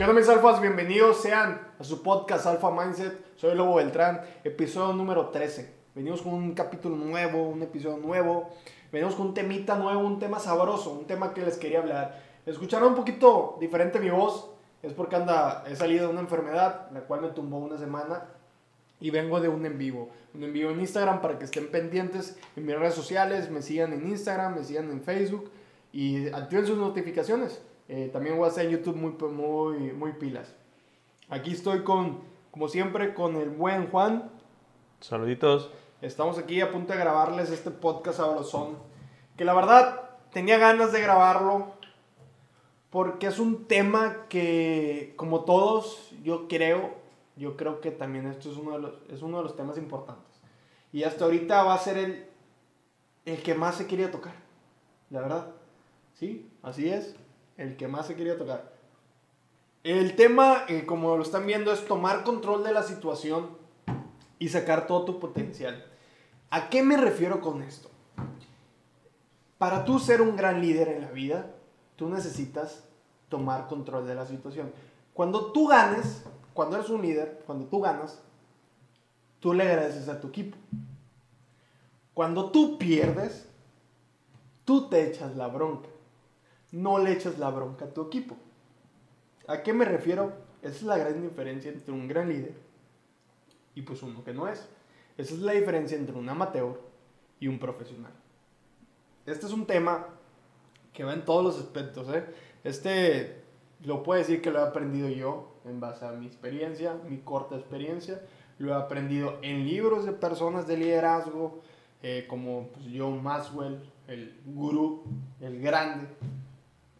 ¿Qué onda mis alfas? Bienvenidos sean a su podcast Alpha Mindset. Soy Lobo Beltrán, episodio número 13. Venimos con un capítulo nuevo, un episodio nuevo. Venimos con un temita nuevo, un tema sabroso, un tema que les quería hablar. Escucharon un poquito diferente mi voz, es porque anda, he salido de una enfermedad, la cual me tumbó una semana y vengo de un en vivo. Un en vivo en Instagram para que estén pendientes en mis redes sociales, me sigan en Instagram, me sigan en Facebook y activen sus notificaciones. Eh, también voy a hacer en YouTube muy, muy, muy pilas. Aquí estoy con, como siempre, con el buen Juan. Saluditos. Estamos aquí a punto de grabarles este podcast sabrosón. Que la verdad tenía ganas de grabarlo porque es un tema que, como todos, yo creo, yo creo que también esto es uno de los, es uno de los temas importantes. Y hasta ahorita va a ser el, el que más se quería tocar, la verdad. Sí, así es el que más se quería tocar. El tema, eh, como lo están viendo, es tomar control de la situación y sacar todo tu potencial. ¿A qué me refiero con esto? Para tú ser un gran líder en la vida, tú necesitas tomar control de la situación. Cuando tú ganes, cuando eres un líder, cuando tú ganas, tú le agradeces a tu equipo. Cuando tú pierdes, tú te echas la bronca no le echas la bronca a tu equipo. ¿A qué me refiero? Esa es la gran diferencia entre un gran líder y pues uno que no es. Esa es la diferencia entre un amateur y un profesional. Este es un tema que va en todos los aspectos. ¿eh? Este lo puedo decir que lo he aprendido yo en base a mi experiencia, mi corta experiencia. Lo he aprendido en libros de personas de liderazgo, eh, como pues, John Maxwell, el gurú, el grande,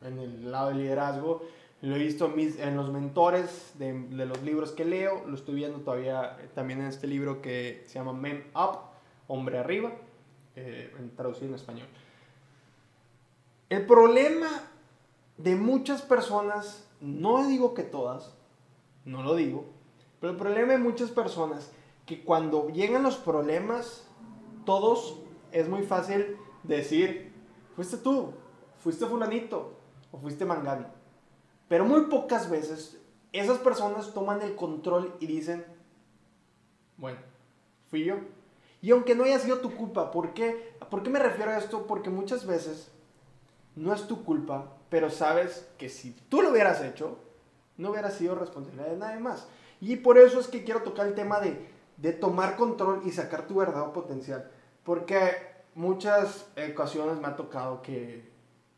en el lado del liderazgo. Lo he visto en los mentores de, los libros que leo. Lo estoy viendo todavía eh, también en este libro que se llama Men Up, Hombre Arriba, eh, traducido en español. El problema de muchas personas, no digo que todas, no lo digo, pero el problema de muchas personas que cuando llegan los problemas, todos es muy fácil decir, fuiste tú, fuiste fulanito, o fuiste mangano. Pero muy pocas veces esas personas toman el control y dicen, bueno, fui yo. Y aunque no haya sido tu culpa, ¿por qué? ¿Por qué me refiero a esto? Porque muchas veces no es tu culpa, pero sabes que si tú lo hubieras hecho, no hubiera sido responsabilidad de nadie más. Y por eso es que quiero tocar el tema de, de tomar control y sacar tu verdadero potencial. Porque muchas ocasiones me ha tocado que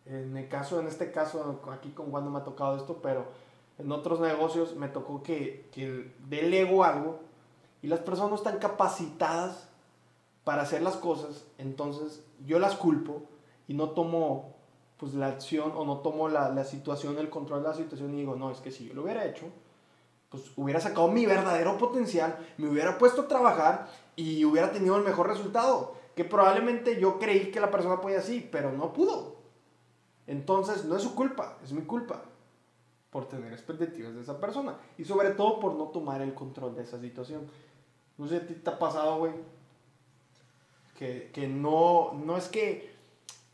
en el caso, en este caso, aquí con Juan no me ha tocado esto, pero en otros negocios me tocó que, que delego algo y las personas no están capacitadas para hacer las cosas, entonces yo las culpo y no tomo pues la acción o no tomo la, la situación, el control de la situación y digo, no, es que si yo lo hubiera hecho, pues hubiera sacado mi verdadero potencial, me hubiera puesto a trabajar y hubiera tenido el mejor resultado, que probablemente yo creí que la persona podía así, pero no pudo. Entonces, no es su culpa, es mi culpa por tener expectativas de esa persona. Y sobre todo por no tomar el control de esa situación. No sé, ti te ha pasado, güey? Que, que, no, no es que...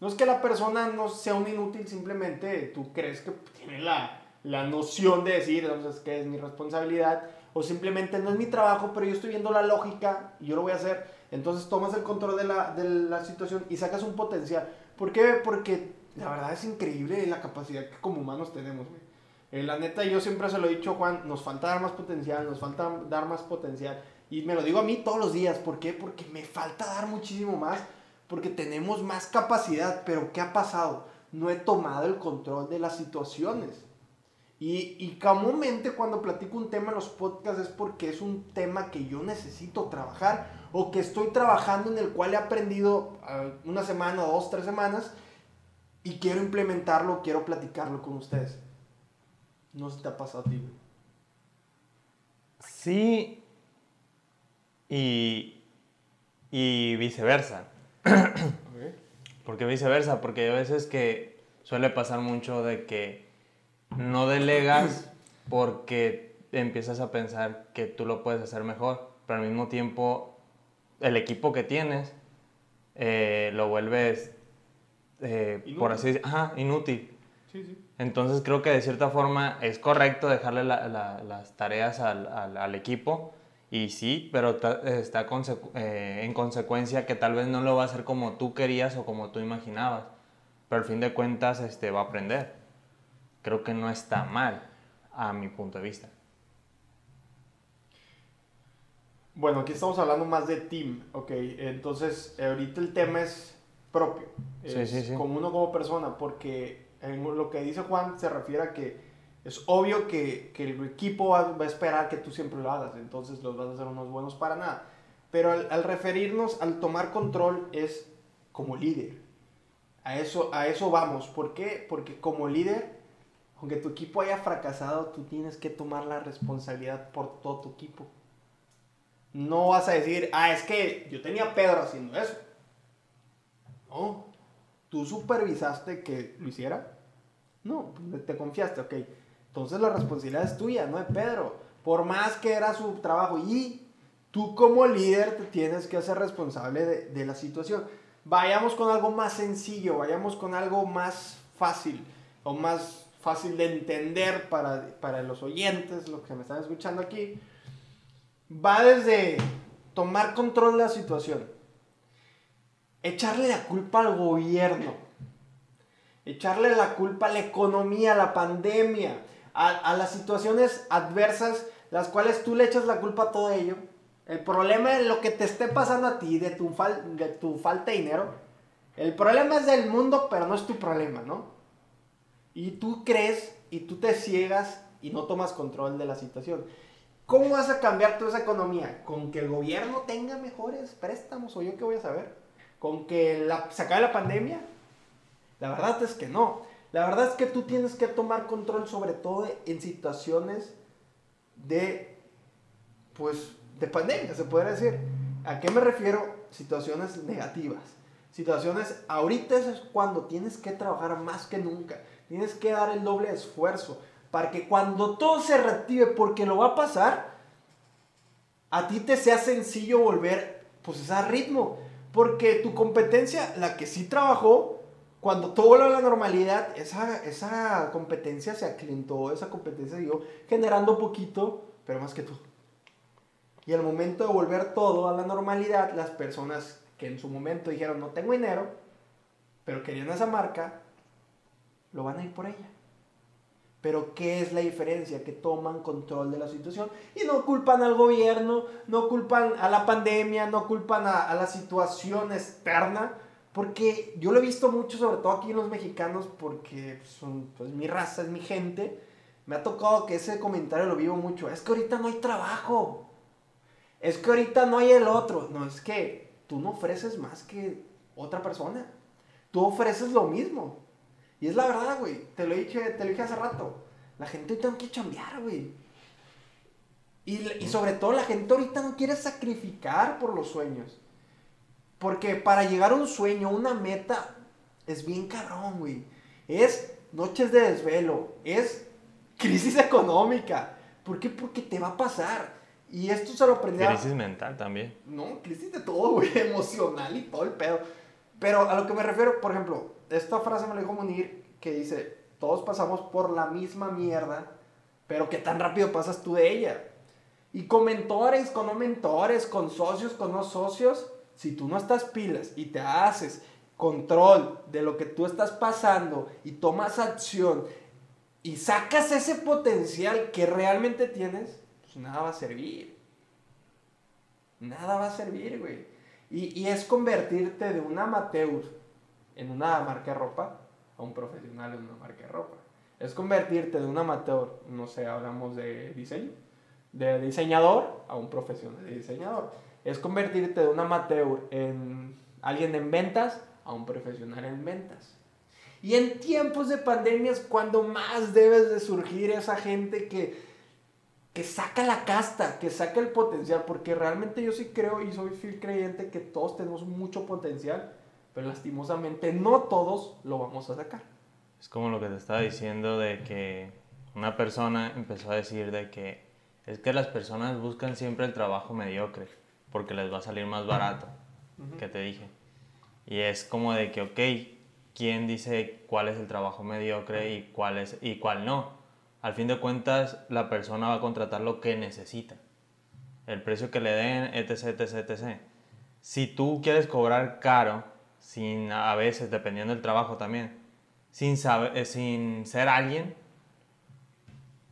No es que la persona no sea un inútil, simplemente tú crees que tiene la, la noción de decir, entonces, que es mi responsabilidad, o simplemente no es mi trabajo, pero yo estoy viendo la lógica y yo lo voy a hacer. Entonces tomas el control de la, de la situación y sacas un potencial. ¿Por qué? Porque la verdad es increíble la capacidad que como humanos tenemos, güey. Eh, la neta, yo siempre se lo he dicho, Juan, nos falta dar más potencial, nos falta dar más potencial. Y me lo digo a mí todos los días. ¿Por qué? Porque me falta dar muchísimo más. Porque tenemos más capacidad. Pero ¿qué ha pasado? No he tomado el control de las situaciones. Y, y comúnmente cuando platico un tema en los podcasts es porque es un tema que yo necesito trabajar o que estoy trabajando en el cual he aprendido uh, una semana, dos, tres semanas y quiero implementarlo, quiero platicarlo con ustedes. No se te ha pasado a ti, Sí y, y viceversa. ¿Por qué viceversa? Porque hay veces que suele pasar mucho de que no delegas porque empiezas a pensar que tú lo puedes hacer mejor, pero al mismo tiempo el equipo que tienes eh, lo vuelves eh, por así decirlo, ajá, inútil. Sí, sí. Entonces creo que de cierta forma es correcto dejarle la- la- las tareas al, al- al equipo y sí, pero ta- está consecu- eh, en consecuencia que tal vez no lo va a hacer como tú querías o como tú imaginabas, pero al fin de cuentas este, va a aprender. Creo que no está mal a mi punto de vista. Bueno, aquí estamos hablando más de team, ok. Entonces, ahorita el tema es propio. Sí, sí, sí. Como uno como persona, porque en lo que dice Juan se refiere a que es obvio que, que el equipo va, va a esperar que tú siempre lo hagas, entonces los vas a hacer unos buenos para nada. Pero al, al referirnos al tomar control es como líder. A eso, a eso vamos. ¿Por qué? Porque como líder, aunque tu equipo haya fracasado, tú tienes que tomar la responsabilidad por todo tu equipo. No vas a decir, ah, es que yo tenía a Pedro haciendo eso. No, tú supervisaste que lo hiciera. No, pues, te confiaste, ok. Entonces la responsabilidad es tuya, no de Pedro. Por más que era su trabajo. Y tú como líder te tienes que hacer responsable de, la situación. Vayamos con algo más sencillo, vayamos con algo más fácil o más fácil de entender para, para los oyentes, los que me están escuchando aquí. Va desde tomar control de la situación, echarle la culpa al gobierno, echarle la culpa a la economía, a la pandemia, a, a las situaciones adversas, las cuales tú le echas la culpa a todo ello. El problema es lo que te esté pasando a ti, de tu, fal- de tu falta de dinero. El problema es del mundo, pero no es tu problema, ¿no? Y tú crees y tú te ciegas y no tomas control de la situación. ¿Cómo vas a cambiar toda esa economía? ¿Con que el gobierno tenga mejores préstamos o yo qué voy a saber? ¿Con que la, se acabe la pandemia? La verdad es que no. La verdad es que tú tienes que tomar control sobre todo en situaciones de, pues, de pandemia, se podría decir. ¿A qué me refiero? Situaciones negativas. Situaciones, ahorita es cuando tienes que trabajar más que nunca. Tienes que dar el doble esfuerzo para que cuando todo se reactive, porque lo va a pasar, a ti te sea sencillo volver pues a ritmo. Porque tu competencia, la que sí trabajó, cuando todo vuelve a la normalidad, esa, esa competencia se aclientó, esa competencia siguió generando poquito, pero más que tú. Y al momento de volver todo a la normalidad, las personas que en su momento dijeron no tengo dinero, pero querían esa marca, lo van a ir por ella. Pero ¿qué es la diferencia? Que toman control de la situación y no culpan al gobierno, no culpan a la pandemia, no culpan a, a la situación externa, porque yo lo he visto mucho, sobre todo aquí en los mexicanos, porque son pues, mi raza, es mi gente. Me ha tocado que ese comentario lo vivo mucho. Es que ahorita no hay trabajo. Es que ahorita no hay el otro. No, es que tú no ofreces más que otra persona. Tú ofreces lo mismo. Y es la verdad, güey. Te lo dije, te lo dije hace rato. La gente ahorita no quiere chambear, güey. Y, y sobre todo la gente ahorita no quiere sacrificar por los sueños. Porque para llegar a un sueño, una meta, es bien cabrón, güey. Es noches de desvelo. Es crisis económica. ¿Por qué? Porque te va a pasar. Y esto se lo aprendí a- Crisis mental también. no, crisis de todo, güey, emocional y todo el pedo. Pero a lo que me refiero, por ejemplo, esta frase me la dijo Munir que dice, todos pasamos por la misma mierda, pero ¿qué tan rápido pasas tú de ella? Y con mentores, con no mentores, con socios, con no socios, si tú no estás pilas y te haces control de lo que tú estás pasando y tomas acción y sacas ese potencial que realmente tienes, pues nada va a servir. Nada va a servir, güey. Y, y es convertirte de un amateur en una marca de ropa a un profesional en una marca de ropa. Es convertirte de un amateur, no sé, hablamos de diseño, de diseñador a un profesional de diseñador. Es convertirte de un amateur en alguien en ventas a un profesional en ventas. Y en tiempos de pandemias, cuando más debes de surgir esa gente que, que saca la casta, que saca el potencial, porque realmente yo sí creo y soy fiel creyente que todos tenemos mucho potencial, pero lastimosamente no todos lo vamos a sacar. Es como lo que te estaba diciendo de que una persona empezó a decir de que es que las personas buscan siempre el trabajo mediocre porque les va a salir más barato, que te dije. Y es como de que, ok, quién dice cuál es el trabajo mediocre y cuál, es, y cuál no. Al fin de cuentas, la persona va a contratar lo que necesita. El precio que le den, etc, etc, etc. Si tú quieres cobrar caro, sin, a veces, dependiendo del trabajo también, sin, saber, eh, sin ser alguien,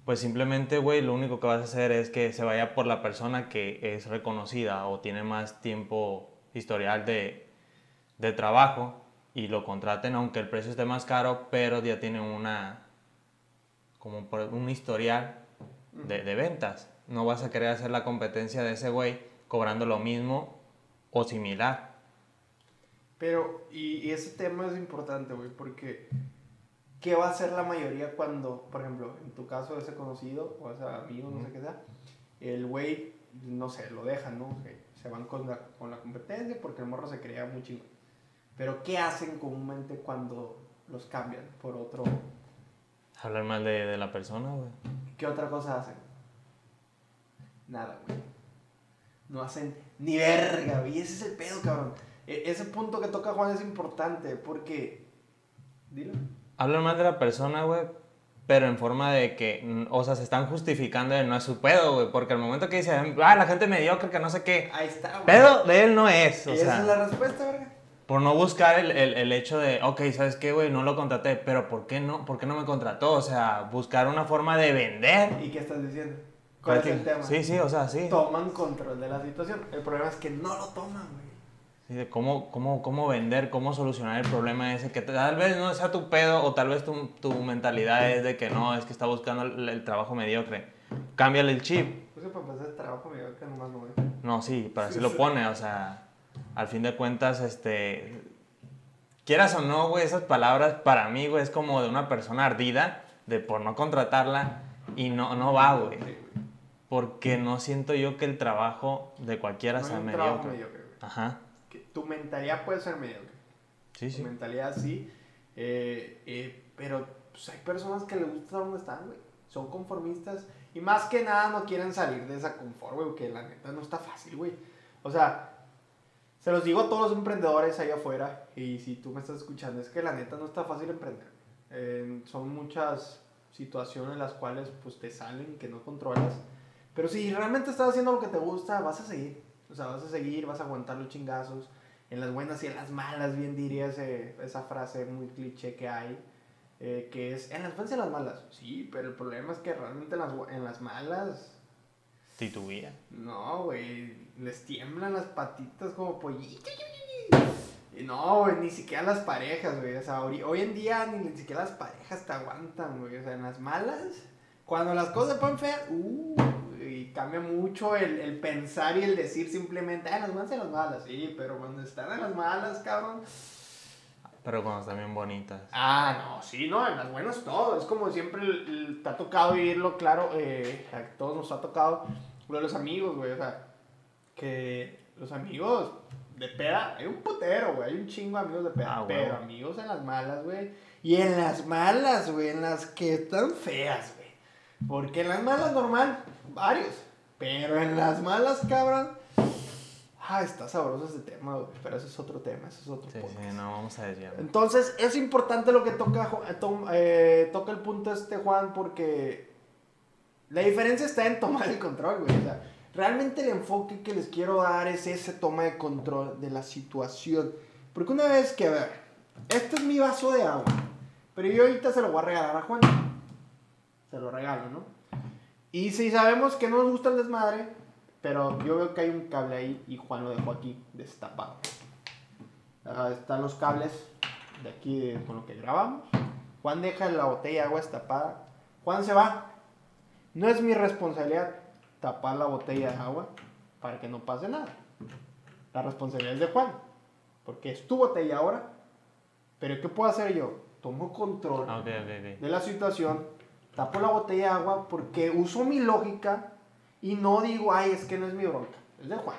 pues simplemente, güey, lo único que vas a hacer es que se vaya por la persona que es reconocida o tiene más tiempo historial de, de trabajo y lo contraten, aunque el precio esté más caro, pero ya tiene una, como un historial de, de ventas. No vas a querer hacer la competencia de ese güey cobrando lo mismo o similar. Pero, y, ese tema es importante, güey, porque ¿qué va a hacer la mayoría cuando, por ejemplo, en tu caso, ese conocido o ese amigo, no sé qué sea, el güey, no sé, lo dejan, ¿no? se van con la, con la competencia porque el morro se creía muy chingón. Pero ¿qué hacen comúnmente cuando los cambian por otro? Hablar mal de, de la persona, güey. ¿Qué otra cosa hacen? Nada, güey. No hacen ni verga, güey. Ese es el pedo, cabrón. E, ese punto que toca Juan es importante porque. Dilo. Hablan mal de la persona, güey, pero en forma de que, o sea, se están justificando de no es su pedo, güey, porque al momento que dicen, ah, la gente mediocre, que no sé qué. Ahí está, güey. Pedo de él no es, o y sea. Esa es la respuesta, verga. Por no buscar el, el, el hecho de, ok, ¿sabes qué, güey? No lo contraté, pero ¿por qué no? ¿Por qué no me contrató? O sea, buscar una forma de vender. ¿Y qué estás diciendo? ¿Cuál es el tema? Sí, sí, o sea, sí. Toman control de la situación. El problema es que no lo toman, güey. De cómo, cómo, cómo vender, cómo solucionar el problema ese, que tal vez no sea tu pedo o tal vez tu, tu mentalidad es de que no, es que está buscando el, el trabajo mediocre. Cámbiale el chip. Pues que para empezar el trabajo mediocre nomás no. No, sí, pero así Sí, lo sí. pone, o sea, al fin de cuentas, este, quieras o no, güey, esas palabras para mí, güey, es como de una persona ardida, de por no contratarla, y no, no va, güey, porque no siento yo que el trabajo de cualquiera No sea mediocre. mediocre. Ajá, Que tu mentalidad puede ser mediocre. sí, Tu sí. mentalidad sí. eh, eh, pero pues, hay personas que les gusta donde están, güey. Son conformistas. Y más que nada no quieren salir de esa confort, güey. Que la neta no está fácil, güey. O sea, se los digo a todos los emprendedores ahí afuera. Y si tú me estás escuchando, es que la neta no está fácil emprender. Eh, son muchas situaciones las cuales pues te salen que no controlas. Pero si realmente estás haciendo lo que te gusta, vas a seguir. O sea, vas a seguir, vas a aguantar los chingazos. En las buenas y en las malas, bien diría ese- esa frase muy cliché que hay. eh, que es, en las buenas y en las malas. Sí, pero el problema es que realmente en las, en las malas, Titubía. no, güey, les tiemblan las patitas como pollito. Y no, güey, ni siquiera las parejas, güey. O sea, hoy, hoy en día ni, ni siquiera las parejas te aguantan, güey. O sea, en las malas, cuando las cosas se ponen feas, uh, cambia mucho el, el pensar y el decir simplemente, ah, las buenas y las malas. Sí, pero cuando están en las malas, cabrón. Pero cuando están bien bonitas. Ah, no, sí, no, en las buenas todo. Es como siempre el- el- te ha tocado vivirlo, claro, eh, a todos nos ha tocado lo de los amigos, güey. O sea, que los amigos de peda, hay un putero, güey. Hay un chingo de amigos de peda. Ah, pero amigos en las malas, güey. Y en las malas, güey, en las que están feas, güey. Porque en las malas normal, varios. Pero en las malas, cabrón. Ah, está sabroso ese tema, güey. Pero ese es otro tema, ese es otro Sí, podcast. sí, no vamos a desviar. Entonces, es importante lo que toca, eh, eh, toca el punto este Juan, porque la diferencia está en tomar el control, güey. O sea, realmente el enfoque que les quiero dar es ese toma de control de la situación. Porque una vez que, a ver, este es mi vaso de agua, pero yo ahorita se lo voy a regalar a Juan. Se lo regalo, ¿no? Y si sabemos que no nos gusta el desmadre, pero yo veo que hay un cable ahí y Juan lo dejó aquí destapado. Ajá, están los cables de aquí de- con lo que grabamos. Juan deja la botella de agua destapada. Juan se va. No es mi responsabilidad tapar la botella de agua para que no pase nada. La responsabilidad es de Juan. Porque es tu botella ahora. Pero ¿qué puedo hacer yo? Tomo control Ah, de la situación, tapo la botella de agua porque uso mi lógica y no digo, ay, es que no es mi bronca. Es de Juan.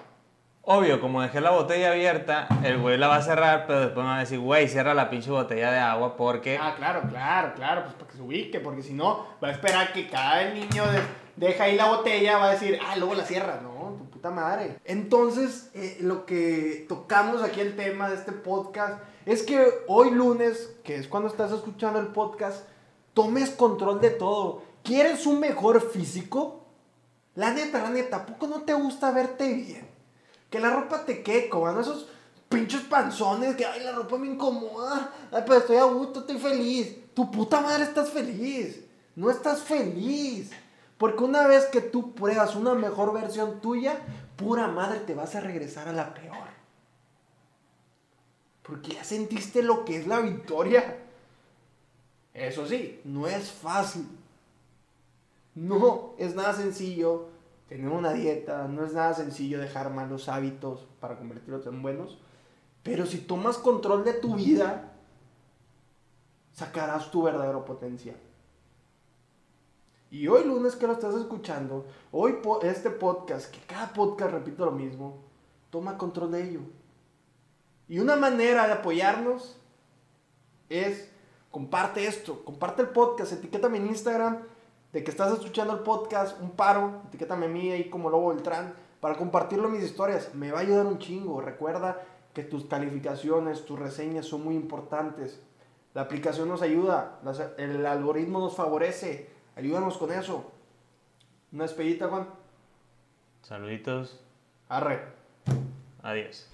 Obvio, como dejé la botella abierta, el güey la va a cerrar, pero después me va a decir, güey, cierra la pinche botella de agua porque... Ah, claro, claro, claro, pues para que se ubique, porque si no, va a esperar que cada niño de- deja ahí la botella, va a decir, ah, luego la cierra. No, tu puta madre. Entonces, eh, lo que tocamos aquí el tema de este podcast es que hoy lunes, que es cuando estás escuchando el podcast, tomes control de todo. ¿Quieres un mejor físico? La neta, la neta, ¿a poco no te gusta verte bien? Que la ropa te quede como esos pinches panzones que, ay, la ropa me incomoda. Ay, pero estoy a gusto, estoy feliz. Tu puta madre estás feliz. No estás feliz. Porque una vez que tú pruebas una mejor versión tuya, pura madre te vas a regresar a la peor. Porque ya sentiste lo que es la victoria. Eso sí, no es fácil. No es nada sencillo tener una dieta, no es nada sencillo dejar malos hábitos para convertirlos en buenos. Pero si tomas control de tu vida, sacarás tu verdadero potencial. Y hoy lunes que lo estás escuchando, hoy este podcast, que cada podcast repito lo mismo, toma control de ello. Y una manera de apoyarnos es comparte esto, comparte el podcast, etiquétame en Instagram de que estás escuchando el podcast, un paro, etiquétame a mí ahí como Lobo Beltrán para compartirlo en mis historias. Me va a ayudar un chingo. Recuerda que tus calificaciones, tus reseñas son muy importantes. La aplicación nos ayuda, el algoritmo nos favorece. Ayúdanos con eso. Una despedida, Juan. Saluditos. Arre. Adiós.